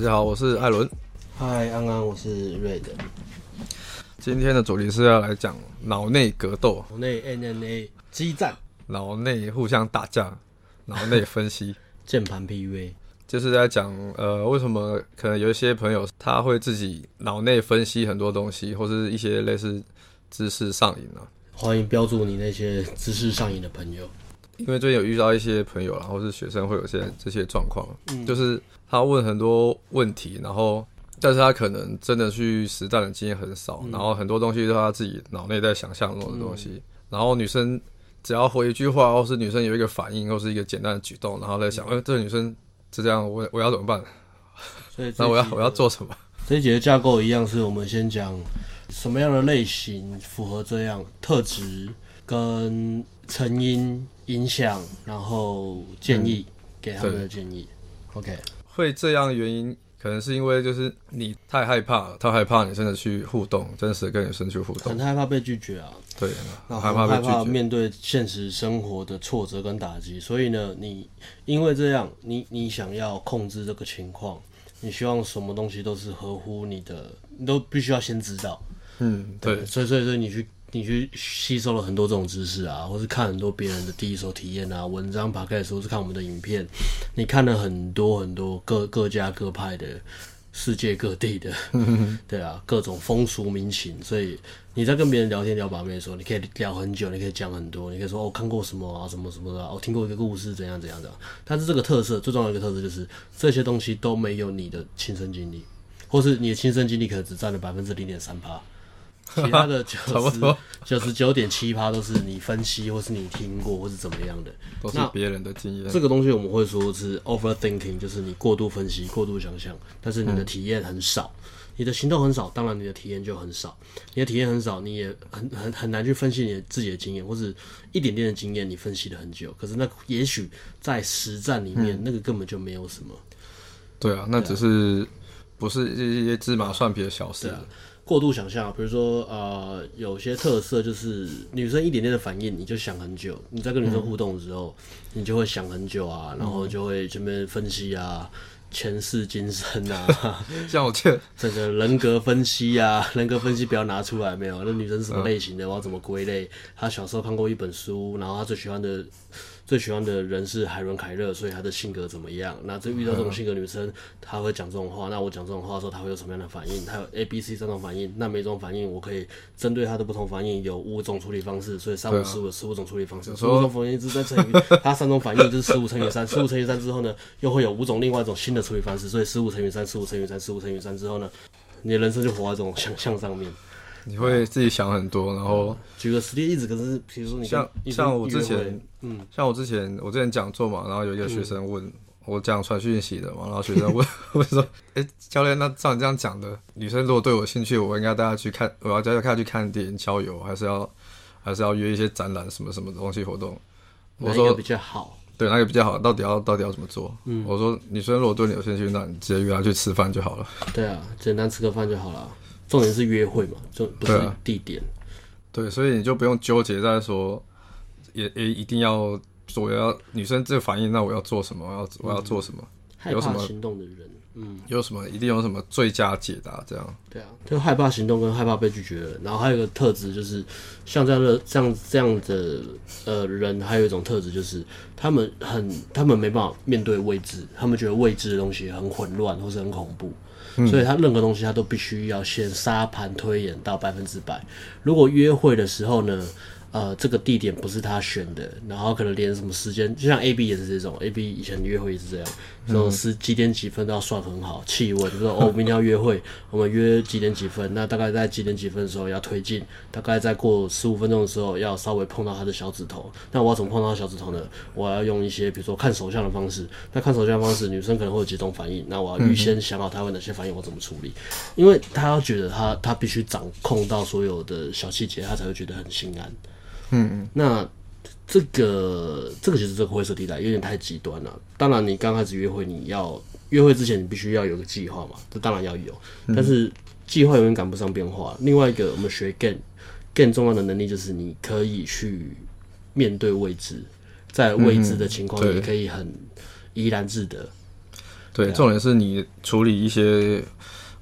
大家好，我是艾伦。嗨，安安，我是瑞德。今天的主题是要来讲脑内格斗，脑内 NNA 激战，脑内互相打架，脑内分析，键盘 PUA，就是在讲呃，为什么可能有一些朋友他会自己脑内分析很多东西，或是一些类似知识上瘾啊。欢迎标注你那些知识上瘾的朋友。因为最近有遇到一些朋友，然后是学生会有些这些状况，嗯，就是他问很多问题，然后但是他可能真的去实战的经验很少，嗯，然后很多东西都是他自己脑内在想象中的东西，嗯，然后女生只要回一句话，或是女生有一个反应，或是一个简单的举动，然后在想，哎，嗯，这个女生是这样，我我要怎么办？所以那我要我要做什么？这一节的架构一样，是我们先讲什么样的类型符合这样特质跟成因。影响，然后建议、嗯、给他们的建议。OK，会这样原因可能是因为就是你太害怕了，太害怕你真的去互动，真实跟女生去互动，很害怕被拒绝啊。对，然后害怕面对现实生活的挫折跟打击。所以呢，你因为这样，你你想要控制这个情况，你希望什么东西都是合乎你的，你都必须要先知道。嗯，对，对所以所以所以你去。你去吸收了很多这种知识啊，或是看很多别人的第一手体验啊，文章、podcast，或是看我们的影片，你看了很多很多各各家各派的世界各地的，对啊，各种风俗民情，所以你在跟别人聊天聊把妹的时候，你可以聊很久，你可以讲很多，你可以说我、哦、看过什么啊，什么什么的，我、哦、听过一个故事，怎样怎样的。但是这个特色最重要的一个特色就是这些东西都没有你的亲身经历，或是你的亲身经历可能只占了百分之零点三趴。其他的 九十九十九点七趴都是你分析，或是你听过，或是怎么样的，都是别人的经验。这个东西我们会说是 overthinking，就是你过度分析、过度想象，但是你的体验很少，嗯，你的行动很少，当然你的体验就很少。你的体验很少，你也很很很难去分析你自己的经验，或者一点点的经验你分析了很久，可是那也许在实战里面，嗯，那个根本就没有什么。对啊，那只是不是一些芝麻蒜皮的小事。过度想象，比如说，呃，有些特色就是女生一点点的反应，你就想很久。你在跟女生互动的时候，嗯、你就会想很久啊，然后就会这边分析啊，前世今生啊，像我这整个人格分析啊，人格分析不要拿出来没有？那女生是什么类型的？我要怎么归类？她小时候看过一本书，然后她最喜欢的。最喜欢的人是海伦凯勒，所以她的性格怎么样？那这遇到这种性格女生，她会讲这种话。那我讲这种话的时候，她会有什么样的反应？她有 A、B、C 三种反应。那每种反应，我可以针对她的不同反应有五种处理方式。所以三五十五有十五种处理方式，十五种反应是再乘以 她三种反应就是十五乘以三，十五乘以三之后呢，又会有五种另外一种新的处理方式。所以十五乘以三，十五乘以三，十五乘以三之后呢，你的人生就活在这种想象上面。你会自己想很多，然后举个实例子，可是比如说你像像我之前，嗯，像我之前我之前讲座嘛，然后有一个学生问、嗯、我讲传讯息的嘛，然后学生 问我说，哎、欸，教练，那照你这样讲的，女生如果对我有兴趣，我应该带她去看，我要带她去看电影、郊游，还是要还是要约一些展览什么什么东西活动？我说比较好，对，那个比较好，到底要到底要怎么做？嗯，我说女生如果对你有兴趣，那你直接约她去吃饭就好了。对啊，简单吃个饭就好了。重点是约会嘛，就不是地点。对，所以你就不用纠结在说，也也一定要我，要女生这个反应，那我要做什么？我要我要做什么？嗯、有什么害怕行动的人，嗯，有什么一定有什么最佳解答？这样。对啊，就害怕行动跟害怕被拒绝的人，然后还有一个特质就是，像这样的像这样的呃人，还有一种特质就是，他们很他们没办法面对未知，他们觉得未知的东西很混乱或是很恐怖。所以他任何东西他都必须要先沙盘推演到百分之百。如果约会的时候呢，呃，这个地点不是他选的，然后可能连什么时间，就像 A B 也是这种，A B 以前约会也是这样，说是几点几分都要算很好，气温，就说哦，我明天要约会，我们约几点几分，那大概在几点几分的时候要推进，大概再过十五分钟的时候要稍微碰到他的小指头。那我要怎么碰到小指头呢？我要用一些比如说看手相的方式。那看手相方式，女生可能会有几种反应，那我要预先想好她会哪些反应，我怎么处理？因为她要觉得她她必须掌控到所有的小细节，她才会觉得很心安。嗯嗯，那这个这个其实这个灰色地带有点太极端了。当然，你刚开始约会，你要约会之前，你必须要有个计划嘛，这当然要有。但是计划永远赶不上变化。另外一个，我们学 GAIN 更重要的能力就是你可以去面对未知，在未知的情况，你可以很怡然自得。对，重点是你处理一些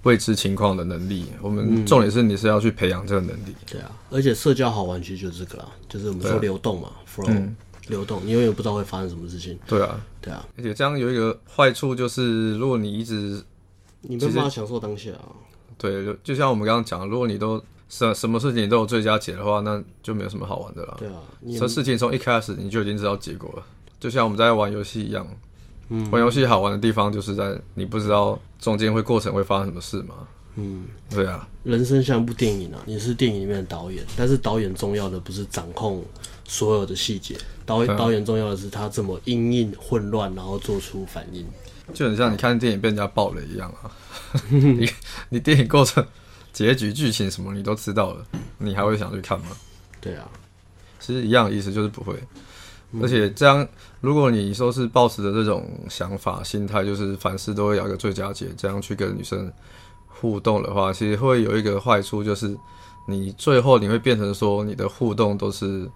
未知情况的能力。我们重点是你是要去培养这个能力。对啊，而且社交好玩其实就是这个啦，就是我们说流动嘛，flow，、嗯、流动，你永远不知道会发生什么事情。对啊，对啊，而且这样有一个坏处就是，如果你一直你没办法享受当下、啊。对，就就像我们刚刚讲的，如果你都什什么事情都有最佳解的话，那就没有什么好玩的了。对啊，这事情从一开始你就已经知道结果了，就像我们在玩游戏一样。嗯，玩游戏好玩的地方就是在你不知道中间会过程会发生什么事嘛。嗯，对啊。人生像一部电影啊，你是电影里面的导演，但是导演重要的不是掌控所有的细节，导演、嗯、导演重要的是他怎么因应混乱，然后做出反应。就很像你看电影被人家爆雷一样啊。你你电影过程、结局、剧情什么你都知道了，你还会想去看吗？对啊，其实一样的意思，就是不会。而且这样，如果你说是抱持着这种想法、心态，就是凡事都会有一个最佳解，这样去跟女生互动的话，其实会有一个坏处，就是你最后你会变成说，你的互动都是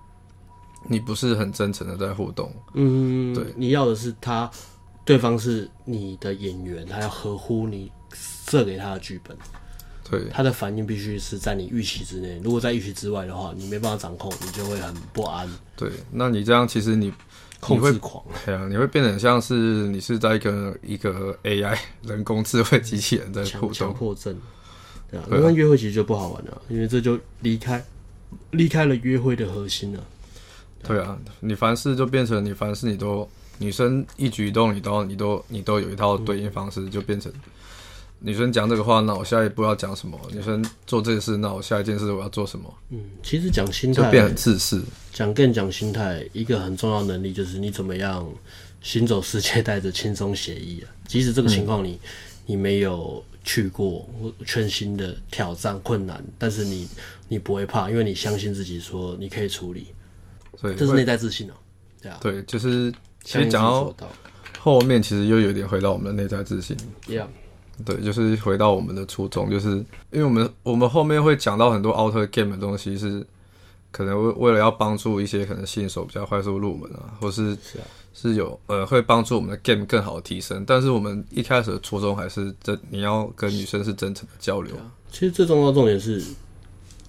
你不是很真诚的在互动。嗯，对，你要的是他，对方是你的演员，他要合乎你设给他的剧本。对，他的反应必须是在你预期之内。如果在预期之外的话，你没办法掌控，你就会很不安。对，那你这样其实你控制狂，对啊，你会变得很像是你是在一个一个 AI 人工智慧机器人在互动。强迫症，对啊，那约会其实就不好玩了，因为这就离开离开了约会的核心了。对啊，你凡事就变成你凡事你都女生一举一动你都你都你都有一套对应方式，就变成。女生讲这个话，那我下一步要讲什么？女生做这个事，那我下一件事我要做什么？嗯，其实讲心态就变很自私。讲更讲心态，一个很重要能力就是你怎么样行走世界，带着轻松写意啊。即使这个情况你、嗯、你没有去过，全新的挑战困难，但是你你不会怕，因为你相信自己，说你可以处理。所以这是内在自信哦、喔。对啊，对，就是其实讲到后面，其实又有点回到我们的内在自信。Yeah. 对，就是回到我们的初衷，就是因为我们我们后面会讲到很多 auto game 的东西，是可能为为了要帮助一些可能新手比较快速入门啊，或是是，有呃会帮助我们的 game 更好的提升。但是我们一开始的初衷还是真，你要跟女生是真诚的交流。啊、其实最重要的重点是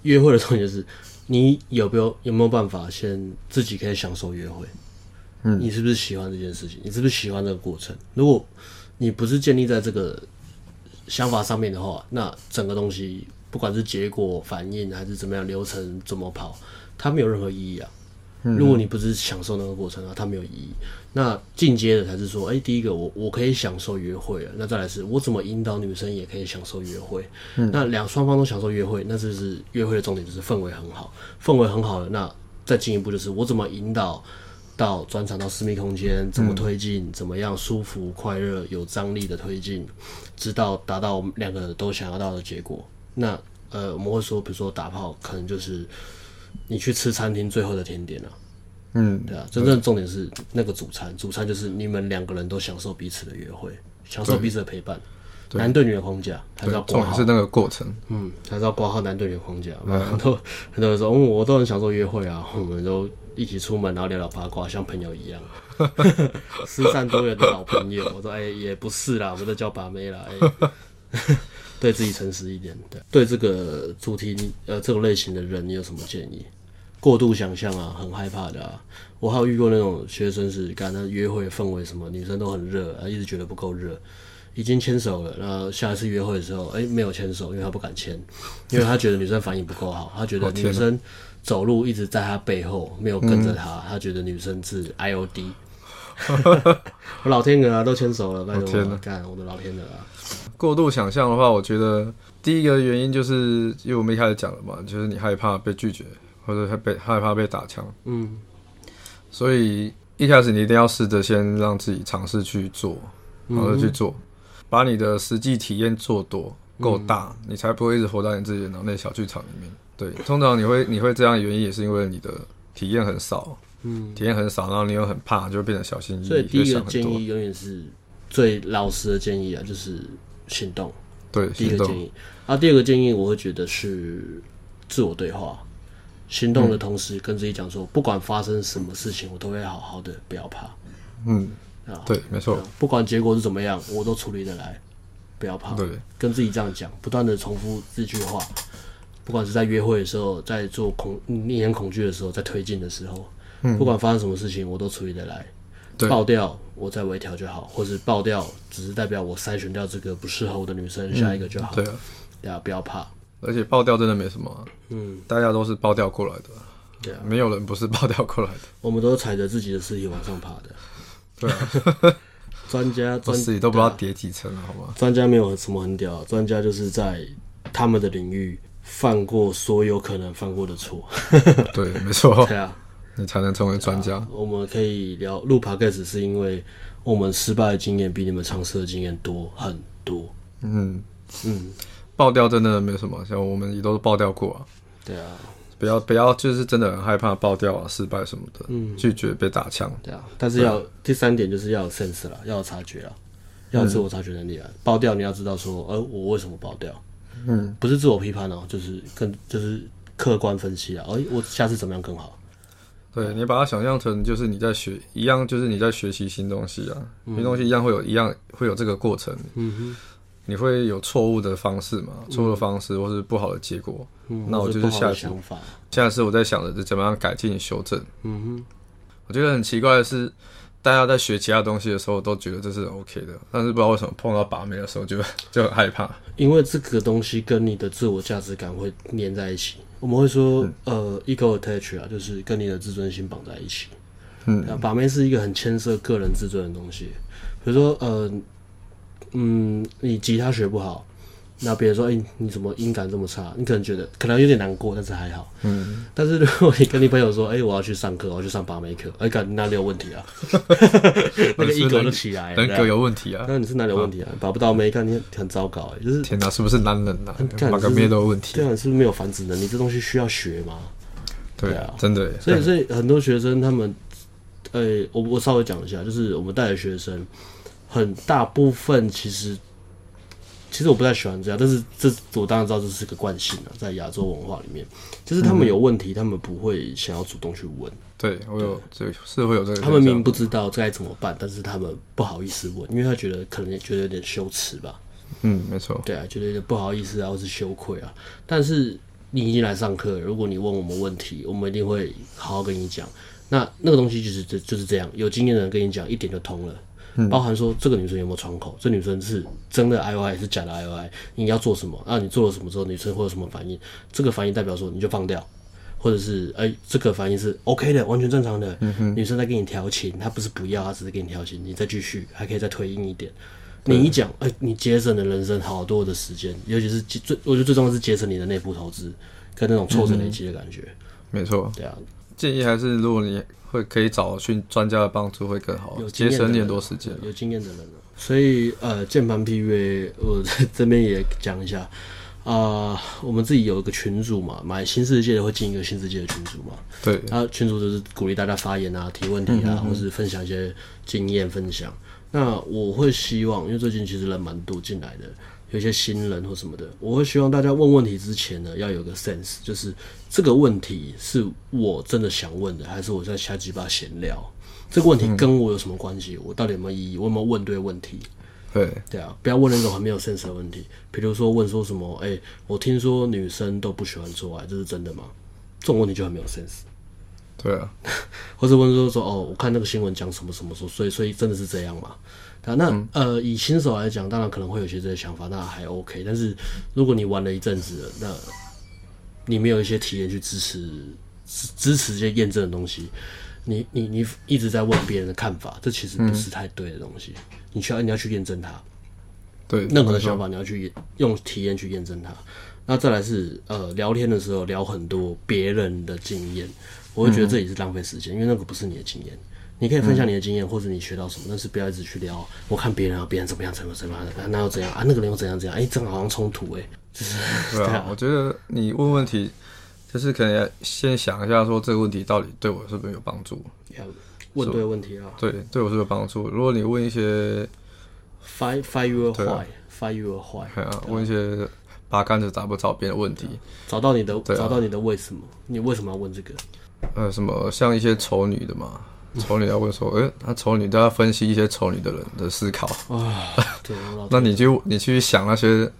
约会的重点是，你有没有有没有办法先自己可以享受约会？嗯，你是不是喜欢这件事情？你是不是喜欢这个过程？如果你不是建立在这个想法上面的话，那整个东西不管是结果、反应还是怎么样，流程怎么跑，它没有任何意义啊。嗯、如果你不是享受那个过程啊，它没有意义。那进阶的才是说，哎、欸，第一个我我可以享受约会了，那再来是我怎么引导女生也可以享受约会。嗯、那两双方都享受约会，那就是约会的重点，就是氛围很好，氛围很好了。那再进一步就是我怎么引导。到专场到私密空间怎么推进？嗯、怎么样舒服、快乐、有张力的推进，直到达到我们两个都想要到的结果。那呃，我们会说，比如说打炮，可能就是你去吃餐厅最后的甜点了、啊。嗯，对啊，真正重点是那个主餐，主餐就是你们两个人都享受彼此的约会，享受彼此的陪伴。男对女的框架还是要挂号，是那个过程。嗯，还是要挂号男对女的框架。嗯、很多很多人说，嗯，我都很享受约会啊，我们都。一起出门，然后聊聊八卦，像朋友一样，失散多年的老朋友。我说，哎、欸，也不是啦，我们在交把妹啦。哎、欸，对自己诚实一点。对，对这个主题，呃，这种类型的人，你有什么建议？过度想象啊，很害怕的啊。我还有遇过那种学生是，干那约会氛围什么，女生都很热，啊，一直觉得不够热，已经牵手了，然后下一次约会的时候，哎、欸，没有牵手，因为他不敢牵，因为他觉得女生反应不够好，他觉得女生。走路一直在他背后，没有跟着他，嗯、他觉得女生是 I O D。我老天鹅啊，都牵手了，拜托我干，我的老天鹅啊！过度想象的话，我觉得第一个原因就是，因为我们一开始讲了嘛，就是你害怕被拒绝，或者被害怕被打枪。嗯，所以一开始你一定要试着先让自己尝试去做，然后去做，嗯、把你的实际体验做多够大，嗯、你才不会一直活在你自己的脑内小剧场里面。对，通常你会你会这样的，原因也是因为你的体验很少，嗯，体验很少，然后你又很怕，就会变得小心翼翼。所以第一个建议永远是最老实的建议啊，就是行动。对，第一个建议。啊，第二个建议我会觉得是自我对话，行动的同时跟自己讲说，嗯、不管发生什么事情，我都会好好的，不要怕。嗯，啊，对，没错，不管结果是怎么样，我都处理得来，不要怕。对，跟自己这样讲，不断的重复这句话，不管是在约会的时候，在做恐逆眼恐惧的时候，在推进的时候，嗯，不管发生什么事情，我都处理得来。对，爆掉，我再微调就好，或是爆掉，只是代表我筛选掉这个不适合我的女生，嗯，下一个就好。对啊，对啊，不要怕。而且爆掉真的没什么，啊，嗯，大家都是爆掉过来的，对啊，没有人不是爆掉过来的。我们都是踩着自己的尸体往上爬的，对啊。专家，专自己都不知道叠几层了，好吗？专家没有什么很屌，专家就是在他们的领域犯过所有可能犯过的错。对，没错。对啊，你才能成为专家，啊。我们可以聊录 podcast 是因为我们失败的经验比你们尝试的经验多很多。嗯嗯。爆掉真的没什么，像我们也都是爆掉过啊。对啊，不要不要，就是真的很害怕爆掉啊、失败什么的，嗯，拒绝被打枪。对啊，但是要第三点就是要有 sense 啦，要有察觉啦，要有自我察觉能力啊。爆掉你要知道说，呃，我为什么爆掉？嗯，不是自我批判哦、喔，就是更就是客观分析啊。哎、欸，我下次怎么样更好？对，你把它想象成就是你在学一样，就是你在学习新东西啊，新东西一样会有一样会有这个过程。嗯哼。你会有错误的方式嘛？错误的方式，或是不好的结果。嗯，那我就是下次，下次我在想着怎么样改进修正。嗯哼，我觉得很奇怪的是，大家在学其他东西的时候都觉得这是 OK 的，但是不知道为什么碰到把妹的时候就 就很害怕。因为这个东西跟你的自我价值感会粘在一起。我们会说，嗯、呃，ego attach 啊，就是跟你的自尊心绑在一起。嗯，把妹是一个很牵涉个人自尊的东西。比如说，呃。嗯，你吉他学不好，那别人说，哎、欸，你怎么音感这么差？你可能觉得可能有点难过，但是还好。嗯，但是如果你跟你朋友说，哎、欸，我要去上课，我要去上把妹课，哎、欸，干，哪里有问题啊？那个音格都起来了，人格有问题啊？那你是哪里有问题啊？把不到妹，看你很糟糕，哎，就是天哪，是不是男人啊？把个妹都有问题，对啊，是不是没有繁殖能力？这东西需要学吗？对，对啊，真的。所以，所以很多学生他们，呃、欸，我我稍微讲一下，就是我们带的学生。很大部分其实，其实我不太喜欢这样，但是这我当然知道这是个惯性啊，在亚洲文化里面，就是他们有问题，嗯、他们不会想要主动去问。对，我有，这是会有这个。他们明明不知道该怎么办，但是他们不好意思问，因为他觉得可能也觉得有点羞耻吧。嗯，没错。对啊，觉得有点不好意思啊，或是羞愧啊。但是你已经来上课，如果你问我们问题，我们一定会好好跟你讲。那那个东西就是这就是这样，有经验的人跟你讲，一点就通了。包含说这个女生有没有窗口，这女生是真的 I O I 还是假的 I O I？你要做什么？啊，你做了什么之后，女生会有什么反应？这个反应代表说你就放掉，或者是哎、欸，这个反应是 OK 的，完全正常的。嗯、女生在跟你调情，她不是不要，她只是跟你调情，你再继续，还可以再推硬一点。你一讲，哎、欸，你节省了人生好多的时间，尤其是最，我觉得最重要是节省你的内部投资跟那种挫折累积的感觉。嗯、没错，对啊，建议还是如果你。会可以找寻专家的帮助会更好，节省点多时间。有经验的人，所以呃，键盘 PUA 我在这边也讲一下啊、呃，我们自己有一个群组嘛，买新世界的会进一个新世界的群组嘛。对，他群组就是鼓励大家发言啊、提问题啊，嗯嗯嗯或是分享一些经验分享。那我会希望，因为最近其实人蛮多进来的。有些新人或什么的，我会希望大家问问题之前呢，要有个 sense，就是这个问题是我真的想问的，还是我在瞎鸡巴闲聊？这个问题跟我有什么关系？我到底有没有意义？我有没有问对问题？对对啊，不要问那种很没有 sense 的问题。比如说问说什么，哎、欸，我听说女生都不喜欢做爱，这是真的吗？这种问题就很没有 sense。对啊，或者问说说哦，我看那个新闻讲什么什么说，所以所以真的是这样嘛？啊，那、嗯、呃，以新手来讲，当然可能会有些这些想法，那还 OK。但是如果你玩了一阵子了，那你没有一些体验去支持支支持这些验证的东西，你你你一直在问别人的看法，这其实不是太对的东西。嗯、你需要你要去验证它，对任何的想法，你要去用体验去验证它。那再来是呃，聊天的时候聊很多别人的经验，我会觉得这也是浪费时间，嗯、因为那个不是你的经验。你可以分享你的经验，或者你学到什么，但是不要一直去聊。我看别人啊，别人怎么样，怎么怎么样，那又怎样啊？那个人又怎样怎样？哎、欸，这样好像冲突哎、欸。就是 对啊，我觉得你问问题，就是可能要先想一下，说这个问题到底对我是不是有帮助？要问对问题啊。对，对我是有帮助。如果你问一些 fight fight your why fight your why，啊，问一些八竿子打不着边的问题，找到你的找到你的为什么？你为什么要问这个？呃，什么像一些丑女的嘛？丑女要问说，哎、欸，那丑女都要分析一些丑女的人的思考啊。对，那你就你去想那些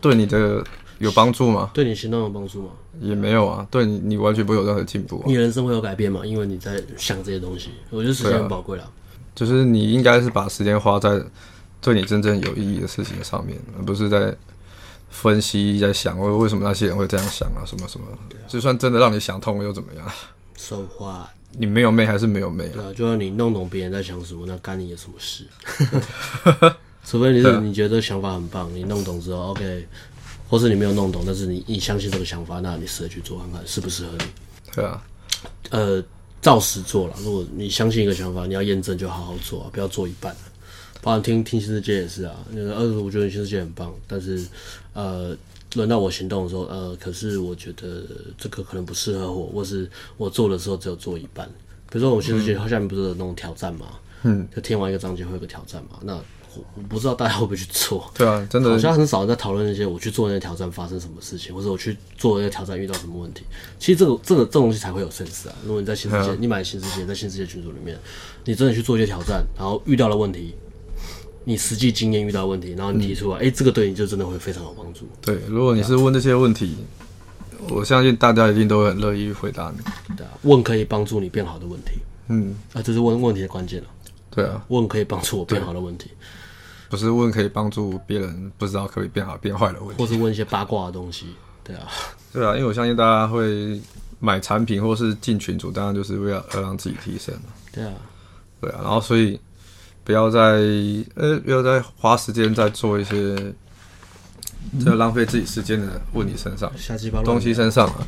对你的有帮助吗？对你行动有帮助吗？也没有啊，对你你完全不会有任何进步、啊。你人生会有改变吗？因为你在想这些东西，我觉得时间很宝贵了。就是你应该是把时间花在对你真正有意义的事情上面，而不是在分析在想为为什么那些人会这样想啊什么什么。就算真的让你想通了又怎么样？说话，你没有妹还是没有妹啊？对啊，就算你弄懂别人在想什么，那干你有什么事？除非你是你觉得想法很棒，你弄懂之后，OK，或是你没有弄懂，但是你你相信这个想法，那你试着去做看看适不适合你。对啊，呃。照实做了。如果你相信一个想法，你要验证就好好做啊，不要做一半。包括听听新世界也是啊，就是呃，我觉得新世界很棒，但是呃，轮到我行动的时候，呃，可是我觉得这个可能不适合我，或是我做的时候只有做一半。比如说我们新世界它下面不是有那种挑战嘛，嗯，就填完一个章节会有个挑战嘛，那。我不知道大家会不会去做，对啊，真的好像很少人在讨论那些我去做那些挑战发生什么事情，或者我去做那些挑战遇到什么问题。其实这个这个这种东西才会有 sense 啊！如果你在新世界，啊、你买新世界，在新世界群组里面，你真的去做一些挑战，然后遇到了问题，你实际经验遇到问题，然后你提出来，哎、嗯。欸，这个对你就真的会非常有帮助。对，如果你是问这些问题，我相信大家一定都会很乐意回答你。对啊，问可以帮助你变好的问题，嗯，啊，这是问问题的关键了。对啊，问可以帮助我变好的问题。不是问可以帮助别人不知道可以变好变坏的问题，或是问一些八卦的东西，对啊，对啊，因为我相信大家会买产品或是进群组，当然就是为了要让自己提升，对啊，对啊，然后所以不要再呃不要再花时间在做一些就浪费自己时间的问题身上，瞎鸡巴东西身上啊，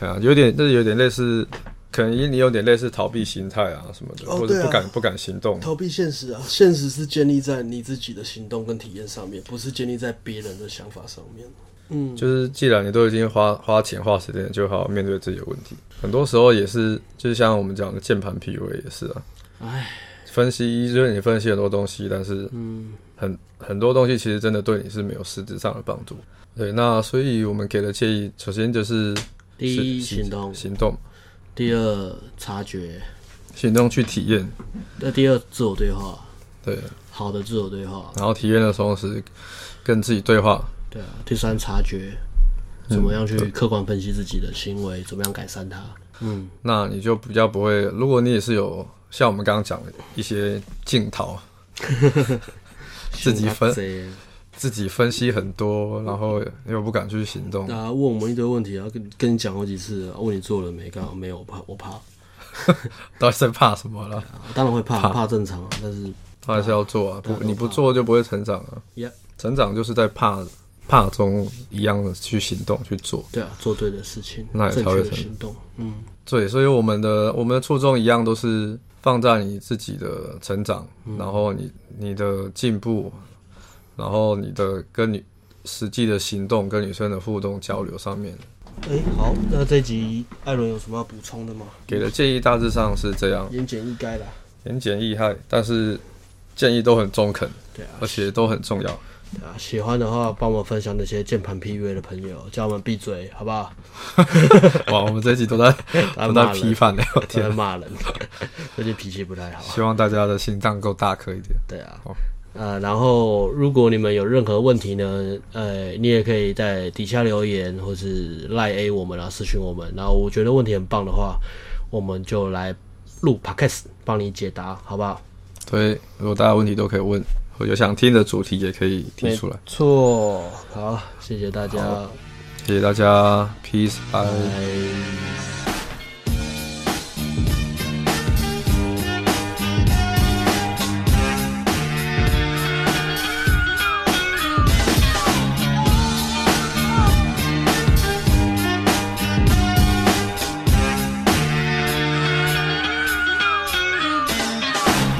对啊，有点这是有点类似。可能因为你有点类似逃避心态啊什么的，或者不敢不敢行动，逃避现实啊。现实是建立在你自己的行动跟体验上面，不是建立在别人的想法上面。嗯，就是既然你都已经花花钱花时间，就好好面对自己的问题。很多时候也是，就像我们讲的键盘 PUA 也是啊。唉，分析就是你分析很多东西，但是嗯，很很多东西其实真的对你是没有实质上的帮助。对，那所以我们给的建议，首先就是第一行动行动。第二，察觉，行动去体验。那第二，自我对话。对，好的自我对话。然后体验的同时，跟自己对话。对啊。第三，察觉，怎么样去客观分析自己的行为，嗯、怎么样改善它。嗯，那你就比较不会。如果你也是有像我们刚刚讲的一些镜头，自己分。自己分析很多，然后又不敢去行动。啊，问我们一堆问题啊，跟跟你讲好几次，问你做了没？刚好没有，我怕，我怕。到底在怕什么了？当然会怕，怕，怕正常啊，但是他还是要做啊。不，你不做就不会成长啊。Yeah. 成长就是在怕怕中一样的去行动去做。对啊，做对的事情，那也才会成行动。嗯，对，所以我们的我们的初衷一样，都是放在你自己的成长，嗯、然后你你的进步。然后你的跟你实际的行动跟女生的互动交流上面，哎、欸，好，那这集艾伦有什么要补充的吗？给的建议大致上是这样，言简意赅啦，言简意赅，但是建议都很中肯，对啊，而且都很重要，对啊，喜欢的话帮我分享那些键盘 PUA 的朋友，叫我们闭嘴，好不好？哇，我们这集都在 都在批判聊天，都在骂人，最近脾气不太好，希望大家的心脏够大颗一点，对啊。呃，然后如果你们有任何问题呢，呃，你也可以在底下留言，或是赖 A 我们啊，私讯我们。然后我觉得问题很棒的话，我们就来录 Podcast 帮你解答，好不好？对，如果大家问题都可以问，或者想听的主题也可以提出来。错，好，谢谢大家，谢谢大家，Peace，拜。